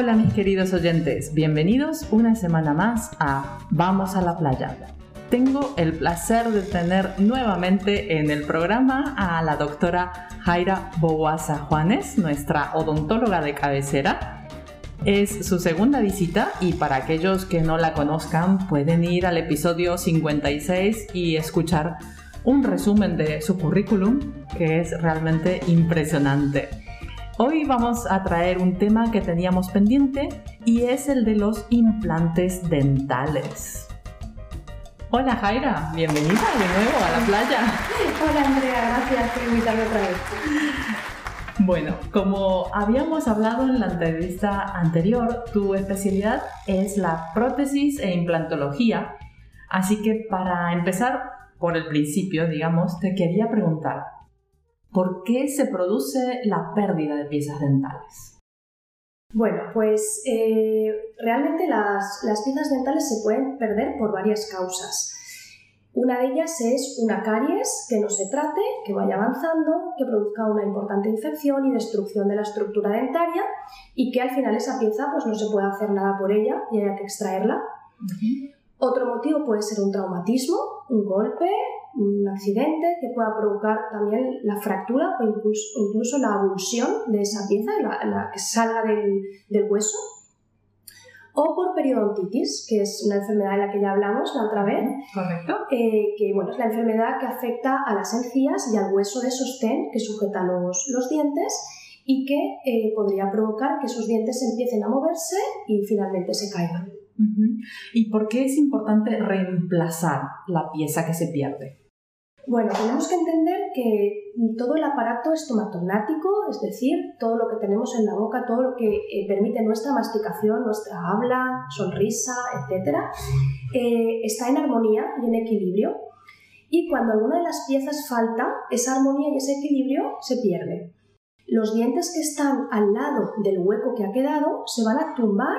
Hola mis queridos oyentes, bienvenidos una semana más a Vamos a la playa. Tengo el placer de tener nuevamente en el programa a la doctora Jaira Boguasa Juanes, nuestra odontóloga de cabecera. Es su segunda visita y para aquellos que no la conozcan pueden ir al episodio 56 y escuchar un resumen de su currículum que es realmente impresionante. Hoy vamos a traer un tema que teníamos pendiente y es el de los implantes dentales. Hola Jaira, bienvenida de nuevo a la playa. Hola Andrea, gracias por invitarme otra vez. Bueno, como habíamos hablado en la entrevista anterior, tu especialidad es la prótesis e implantología, así que para empezar por el principio, digamos, te quería preguntar, ¿Por qué se produce la pérdida de piezas dentales? Bueno, pues eh, realmente las, piezas dentales se pueden perder por varias causas. Una de ellas es una caries que no se trate, que vaya avanzando, que produzca una importante infección y destrucción de la estructura dentaria y que al final esa pieza pues no se pueda hacer nada por ella y haya que extraerla. Otro motivo puede ser un traumatismo, un golpe, un accidente que pueda provocar también la fractura o incluso, la avulsión de esa pieza, la, que salga del, hueso. O por periodontitis, que es una enfermedad de la que ya hablamos la otra vez. Correcto. Eh, que bueno, es la enfermedad que afecta a las encías y al hueso de sostén que sujeta los, los dientes y que eh, podría provocar que esos dientes empiecen a moverse y finalmente se caigan. ¿Y por qué es importante reemplazar la pieza que se pierde? Bueno, tenemos que entender que todo el aparato estomatognático, es decir, todo lo que tenemos en la boca, todo lo que eh, permite nuestra masticación, nuestra habla, sonrisa, etc., eh, está en armonía y en equilibrio. Y cuando alguna de las piezas falta, esa armonía y ese equilibrio se pierde. Los dientes que están al lado del hueco que ha quedado se van a tumbar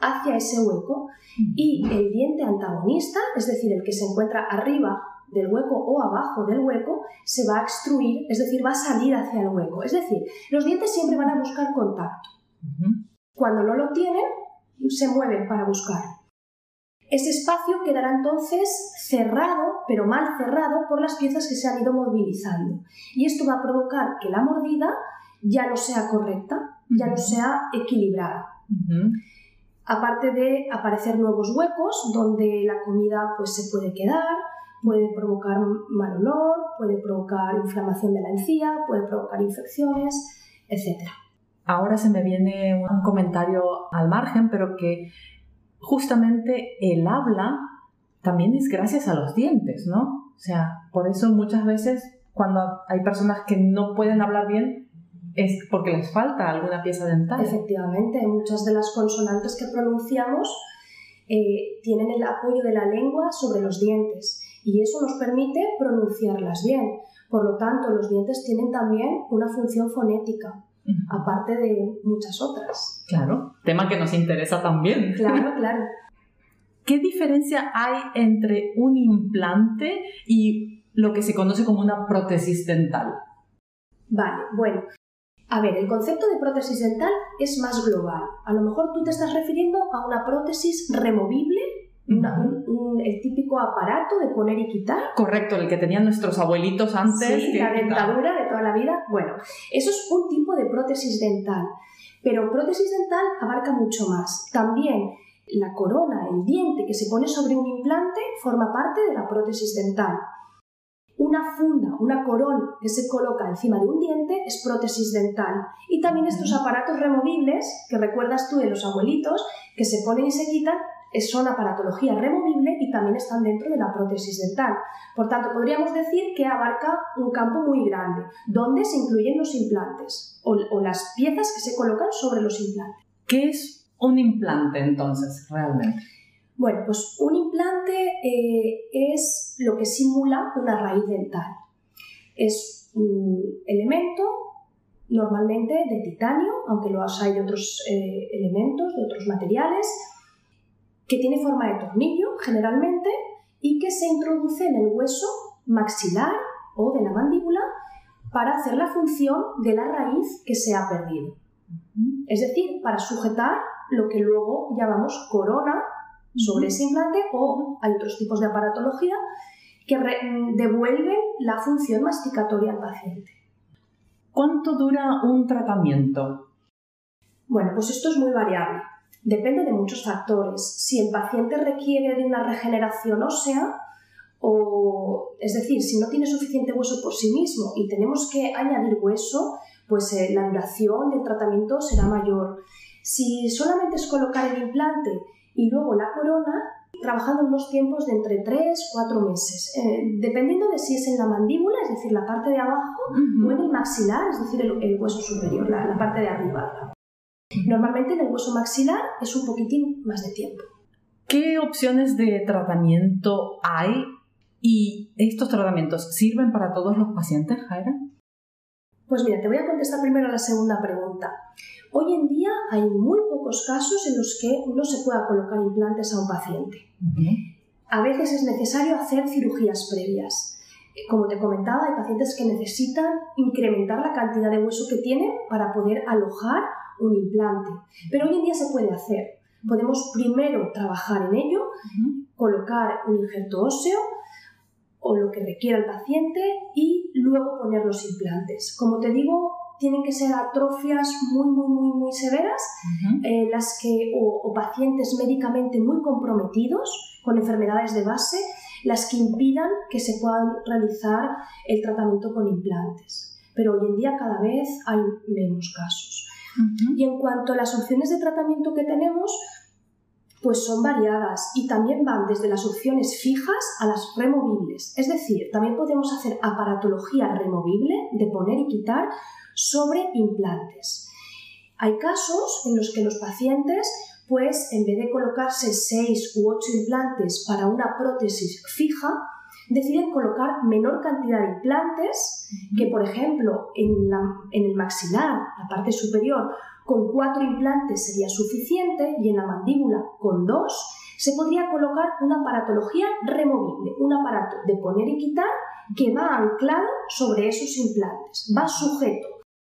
hacia ese hueco y el diente antagonista, es decir, el que se encuentra arriba del hueco o abajo del hueco, se va a extruir, es decir, va a salir hacia el hueco. Es decir, los dientes siempre van a buscar contacto. Cuando no lo tienen, se mueven para buscar. Ese espacio quedará entonces cerrado, pero mal cerrado, por las piezas que se han ido movilizando. Y esto va a provocar que la mordida ya no sea correcta, ya no sea equilibrada aparte de aparecer nuevos huecos donde la comida pues, se puede quedar, puede provocar mal olor, puede provocar inflamación de la encía, puede provocar infecciones, etc. Ahora se me viene un comentario al margen, pero que justamente el habla también es gracias a los dientes, ¿no? O sea, por eso muchas veces cuando hay personas que no pueden hablar bien, es porque les falta alguna pieza dental. Efectivamente, muchas de las consonantes que pronunciamos eh, tienen el apoyo de la lengua sobre los dientes y eso nos permite pronunciarlas bien. Por lo tanto, los dientes tienen también una función fonética, aparte de muchas otras. Claro, tema que nos interesa también. Claro, claro. ¿Qué diferencia hay entre un implante y lo que se conoce como una prótesis dental? Vale, bueno, a ver, el concepto de prótesis dental es más global. A lo mejor tú te estás refiriendo a una prótesis removible, el típico aparato de poner y quitar. Correcto, el que tenían nuestros abuelitos antes. Sí, la dentadura de toda la vida. Bueno, eso es un tipo de prótesis dental. Pero prótesis dental abarca mucho más. También la corona, el diente que se pone sobre un implante, forma parte de la prótesis dental. Una funda, una corona que se coloca encima de un diente es prótesis dental. Y también estos aparatos removibles, que recuerdas tú de los abuelitos, que se ponen y se quitan, son aparatología removible y también están dentro de la prótesis dental. Por tanto, podríamos decir que abarca un campo muy grande, donde se incluyen los implantes o, o las piezas que se colocan sobre los implantes. ¿Qué es un implante entonces realmente? Bueno, pues un implante eh, es lo que simula una raíz dental. Es un elemento normalmente de titanio, aunque lo hay de otros eh, elementos, de otros materiales, que tiene forma de tornillo generalmente y que se introduce en el hueso maxilar o de la mandíbula para hacer la función de la raíz que se ha perdido. Es decir, para sujetar lo que luego llamamos corona sobre ese implante o hay otros tipos de aparatología que devuelven la función masticatoria al paciente. ¿Cuánto dura un tratamiento? Bueno, pues esto es muy variable. Depende de muchos factores. Si el paciente requiere de una regeneración ósea, o es decir, si no tiene suficiente hueso por sí mismo y tenemos que añadir hueso, pues eh, la duración del tratamiento será mayor. Si solamente es colocar el implante y luego la corona, trabajando unos tiempos de entre 3 4 meses, eh, dependiendo de si es en la mandíbula, es decir, la parte de abajo, o en el maxilar, es decir, el, hueso superior, la, parte de arriba. Normalmente en el hueso maxilar es un poquitín más de tiempo. ¿Qué opciones de tratamiento hay y estos tratamientos sirven para todos los pacientes, Jaira? Pues mira, te voy a contestar primero a la segunda pregunta. Hoy en día hay muy pocos casos en los que no se pueda colocar implantes a un paciente. A veces es necesario hacer cirugías previas. Como te comentaba, hay pacientes que necesitan incrementar la cantidad de hueso que tienen para poder alojar un implante. Pero hoy en día se puede hacer. Podemos primero trabajar en ello, colocar un injerto óseo, o lo que requiera el paciente y luego poner los implantes. Como te digo, tienen que ser atrofias muy, muy, muy, muy severas, eh, las que, o, pacientes médicamente muy comprometidos con enfermedades de base, las que impidan que se puedan realizar el tratamiento con implantes. Pero hoy en día cada vez hay menos casos. Y en cuanto a las opciones de tratamiento que tenemos, pues son variadas y también van desde las opciones fijas a las removibles. Es decir, también podemos hacer aparatología removible de poner y quitar sobre implantes. Hay casos en los que los pacientes, pues en vez de colocarse 6 u 8 implantes para una prótesis fija, deciden colocar menor cantidad de implantes que, por ejemplo, en, en el maxilar, la parte superior, con cuatro implantes sería suficiente y en la mandíbula con dos se podría colocar una aparatología removible, un aparato de poner y quitar que va anclado sobre esos implantes, va sujeto,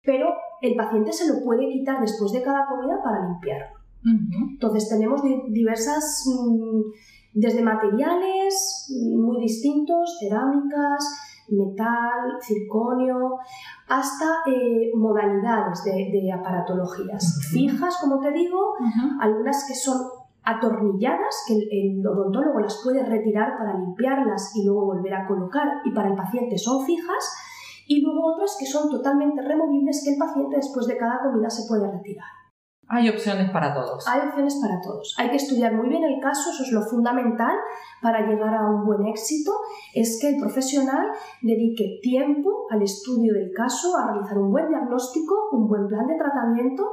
pero el paciente se lo puede quitar después de cada comida para limpiarlo. Entonces tenemos diversas, mm, desde materiales muy distintos, cerámicas, metal, circonio, hasta eh, modalidades de, aparatologías. Fijas, como te digo, algunas que son atornilladas, que el, odontólogo las puede retirar para limpiarlas y luego volver a colocar, y para el paciente son fijas, y luego otras que son totalmente removibles que el paciente después de cada comida se puede retirar. Hay opciones para todos. Hay opciones para todos. Hay que estudiar muy bien el caso, eso es lo fundamental para llegar a un buen éxito, es que el profesional dedique tiempo al estudio del caso, a realizar un buen diagnóstico, un buen plan de tratamiento,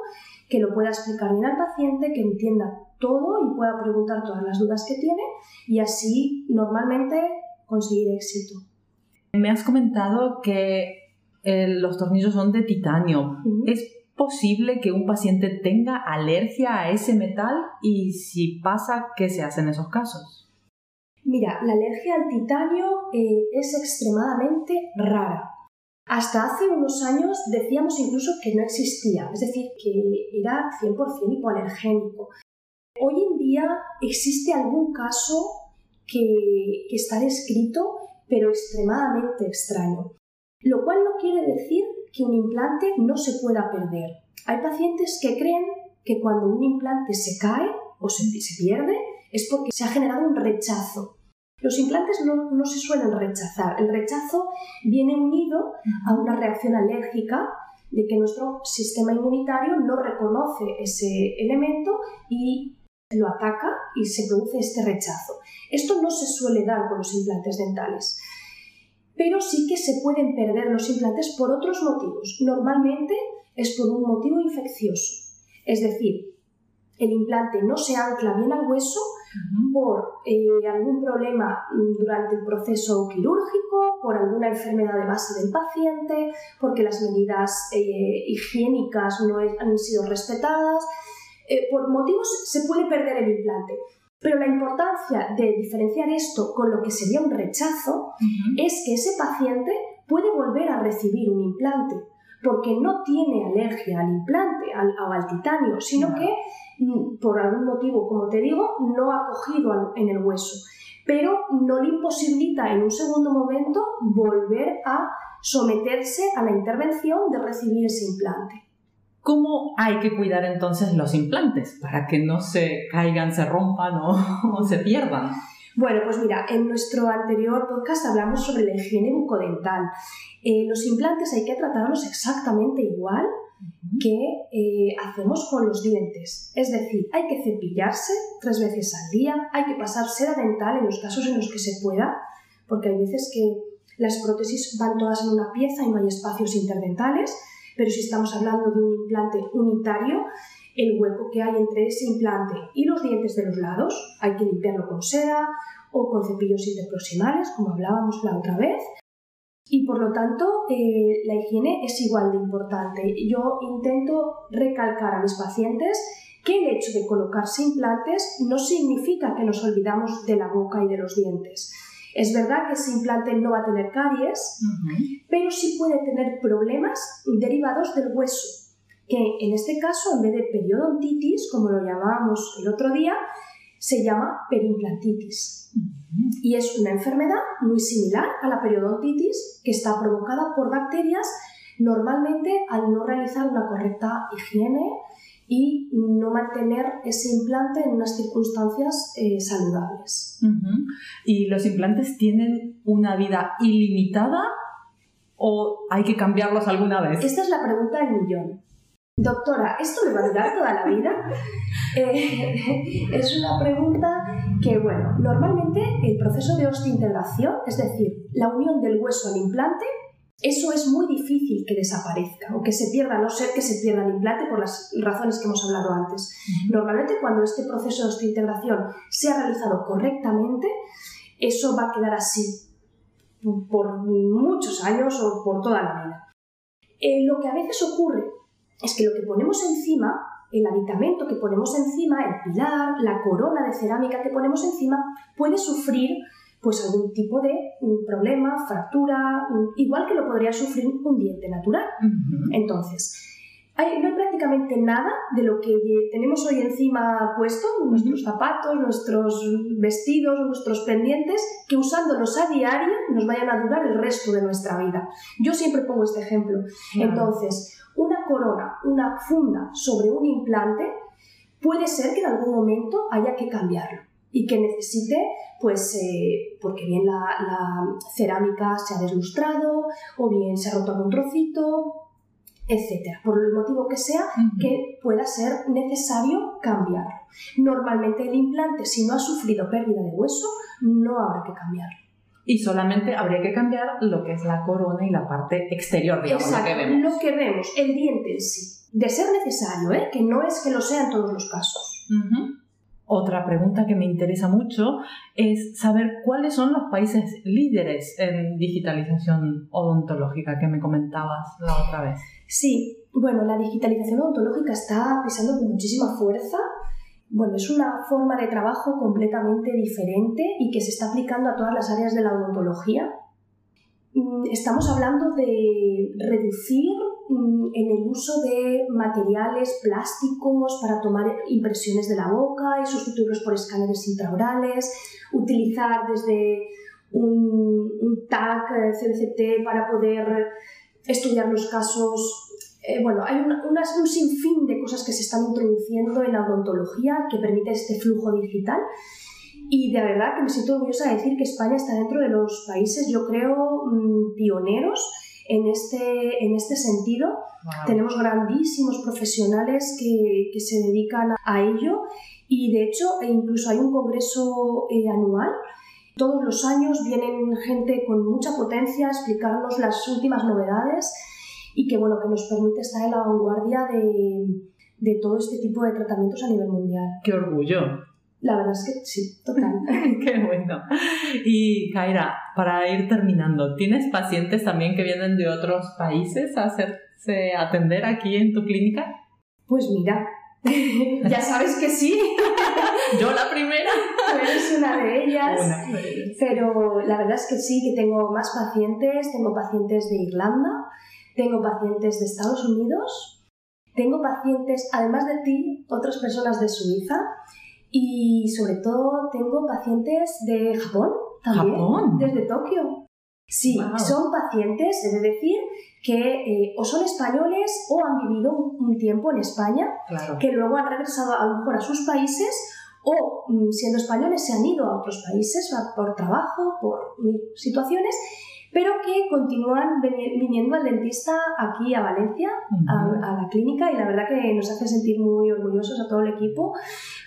que lo pueda explicar bien al paciente, que entienda todo y pueda preguntar todas las dudas que tiene y así normalmente conseguir éxito. Me has comentado que eh, los tornillos son de titanio. ¿Es posible que un paciente tenga alergia a ese metal y si pasa, ¿qué se hace en esos casos? Mira, la alergia al titanio eh, es extremadamente rara. Hasta hace unos años decíamos incluso que no existía, es decir, que era 100% hipoalergénico. Hoy en día existe algún caso que, que está descrito, pero extremadamente extraño. Lo cual no quiere decir que un implante no se pueda perder. Hay pacientes que creen que cuando un implante se cae o se, pierde es porque se ha generado un rechazo. Los implantes no, se suelen rechazar. El rechazo viene unido a una reacción alérgica de que nuestro sistema inmunitario no reconoce ese elemento y lo ataca y se produce este rechazo. Esto no se suele dar con los implantes dentales pero sí que se pueden perder los implantes por otros motivos. Normalmente es por un motivo infeccioso, es decir, el implante no se ancla bien al hueso por eh, algún problema durante el proceso quirúrgico, por alguna enfermedad de base del paciente, porque las medidas eh, higiénicas no han sido respetadas. Eh, por motivos se puede perder el implante. Pero la importancia de diferenciar esto con lo que sería un rechazo es que ese paciente puede volver a recibir un implante porque no tiene alergia al implante o al, titanio, sino que mm, por algún motivo, como te digo, no ha cogido en el hueso, pero no le imposibilita en un segundo momento volver a someterse a la intervención de recibir ese implante. ¿Cómo hay que cuidar entonces los implantes para que no se caigan, se rompan o, se pierdan? Bueno, pues mira, en nuestro anterior podcast hablamos sobre la higiene bucodental. Eh, los implantes hay que tratarlos exactamente igual que eh, hacemos con los dientes. Es decir, hay que cepillarse tres veces al día, hay que pasar seda dental en los casos en los que se pueda, porque hay veces que las prótesis van todas en una pieza y no hay espacios interdentales, pero si estamos hablando de un implante unitario, el hueco que hay entre ese implante y los dientes de los lados hay que limpiarlo con seda o con cepillos interproximales, como hablábamos la otra vez, y por lo tanto, eh, la higiene es igual de importante. Yo intento recalcar a mis pacientes que el hecho de colocarse implantes no significa que nos olvidamos de la boca y de los dientes. Es verdad que ese implante no va a tener caries, pero sí puede tener problemas derivados del hueso, que en este caso, en vez de periodontitis, como lo llamábamos el otro día, se llama perimplantitis. Y es una enfermedad muy similar a la periodontitis que está provocada por bacterias normalmente al no realizar una correcta higiene y no mantener ese implante en unas circunstancias eh, saludables. ¿Y los implantes tienen una vida ilimitada o hay que cambiarlos alguna vez? Esta es la pregunta del millón. Doctora, ¿esto me va a durar toda la vida? Eh, es una pregunta que, bueno, normalmente el proceso de osteointegración, es decir, la unión del hueso al implante, eso es muy difícil que desaparezca o que se pierda, a no ser que se pierda el implante por las razones que hemos hablado antes. Normalmente cuando este proceso de osteointegración se ha realizado correctamente, eso va a quedar así por muchos años o por toda la vida. Eh, lo que a veces ocurre es que lo que ponemos encima, el aditamento que ponemos encima, el pilar, la corona de cerámica que ponemos encima, puede sufrir pues algún tipo de mm, problema, fractura, mm, igual que lo podría sufrir un diente natural. Entonces, hay, no hay prácticamente nada de lo que tenemos hoy encima puesto, nuestros zapatos, nuestros vestidos, nuestros pendientes, que usándolos a diario nos vayan a durar el resto de nuestra vida. Yo siempre pongo este ejemplo. Entonces, una corona, una funda sobre un implante, puede ser que en algún momento haya que cambiarlo y que necesite, pues, eh, porque bien la, cerámica se ha deslustrado o bien se ha roto algún trocito, etcétera, por el motivo que sea, que pueda ser necesario cambiarlo. Normalmente el implante, si no ha sufrido pérdida de hueso, no habrá que cambiarlo y solamente habría que cambiar lo que es la corona y la parte exterior, digamos, Exacto, lo que vemos. Lo que vemos, el diente en sí. De ser necesario, ¿eh? que no es que lo sea en todos los casos. Otra pregunta que me interesa mucho es saber cuáles son los países líderes en digitalización odontológica que me comentabas la otra vez. Sí, bueno, la digitalización odontológica está pisando con muchísima fuerza bueno, es una forma de trabajo completamente diferente y que se está aplicando a todas las áreas de la odontología. Mm, estamos hablando de reducir en el uso de materiales plásticos para tomar impresiones de la boca y sustituirlos por escáneres intraorales, utilizar desde un, un tag eh, CBCT para poder estudiar los casos eh, bueno, hay un sinfín de cosas que se están introduciendo en la odontología que permite este flujo digital. Y de verdad que me siento orgullosa de decir que España está dentro de los países, yo creo, mm, pioneros en este, en este sentido. Tenemos grandísimos profesionales que, que, se dedican a ello y de hecho incluso hay un congreso eh, anual. Todos los años vienen gente con mucha potencia a explicarnos las últimas novedades y que, bueno, que nos permite estar en la vanguardia de, de todo este tipo de tratamientos a nivel mundial. ¡Qué orgullo! La verdad es que sí, total. Qué bueno. Y Kaira, para ir terminando, ¿tienes pacientes también que vienen de otros países a hacerse atender aquí en tu clínica? Pues mira, ya sabes que sí. Yo la primera. Tú eres una de ellas. Una de ellas. Pero la verdad es que sí, que tengo más pacientes. Tengo pacientes de Irlanda, tengo pacientes de Estados Unidos, tengo pacientes, además de ti, otras personas de Suiza y sobre todo tengo pacientes de Japón también, ¿Japón? desde Tokio. Sí, Wow. son pacientes, es decir, que eh, o son españoles o han vivido un, un tiempo en España, Claro. que luego han regresado a lo mejor a sus países o mm, siendo españoles se han ido a otros países por trabajo, por situaciones, pero que continúan viniendo al dentista aquí a Valencia Ujú. a, a la clínica y la verdad que nos hace sentir muy orgullosos a todo el equipo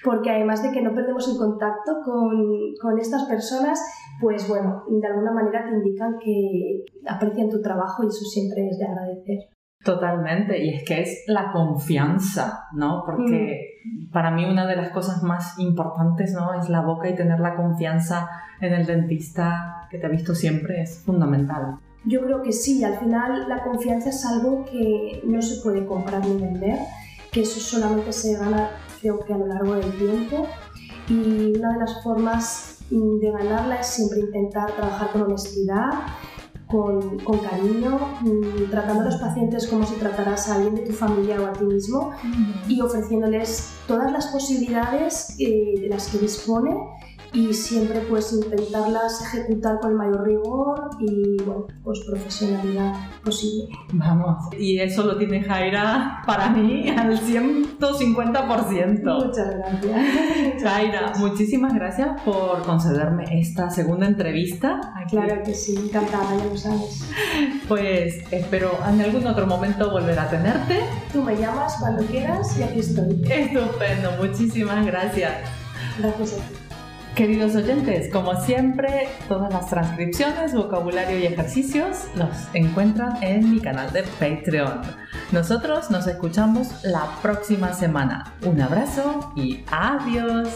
porque además de que no perdemos el contacto con, con estas personas, pues bueno, de alguna manera te indican que aprecian tu trabajo y eso siempre es de agradecer. Totalmente, y es que es la confianza, ¿no? Porque para mí una de las cosas más importantes, ¿no? Es la boca y tener la confianza en el dentista que te ha visto siempre es fundamental. Yo creo que sí, al final la confianza es algo que no se puede comprar ni vender, que eso solamente se gana creo que a lo largo del tiempo y una de las formas de ganarla es siempre intentar trabajar con honestidad, con, con cariño, mm, tratando a los pacientes como si trataras a alguien de tu familia o a ti mismo y ofreciéndoles todas las posibilidades eh, de las que dispone y siempre pues intentarlas ejecutar con el mayor rigor y bueno, pues profesionalidad posible. Vamos, y eso lo tiene Jaira para mí al 150%. Muchas gracias. Jaira, muchísimas gracias por concederme esta segunda entrevista. aquí. Claro que sí, encantada, ya lo sabes. Pues espero en algún otro momento volver a tenerte. Tú me llamas cuando quieras y aquí estoy. Estupendo, muchísimas gracias. Gracias a ti. Queridos oyentes, como siempre, todas las transcripciones, vocabulario y ejercicios los encuentran en mi canal de Patreon. Nosotros nos escuchamos la próxima semana. Un abrazo y adiós.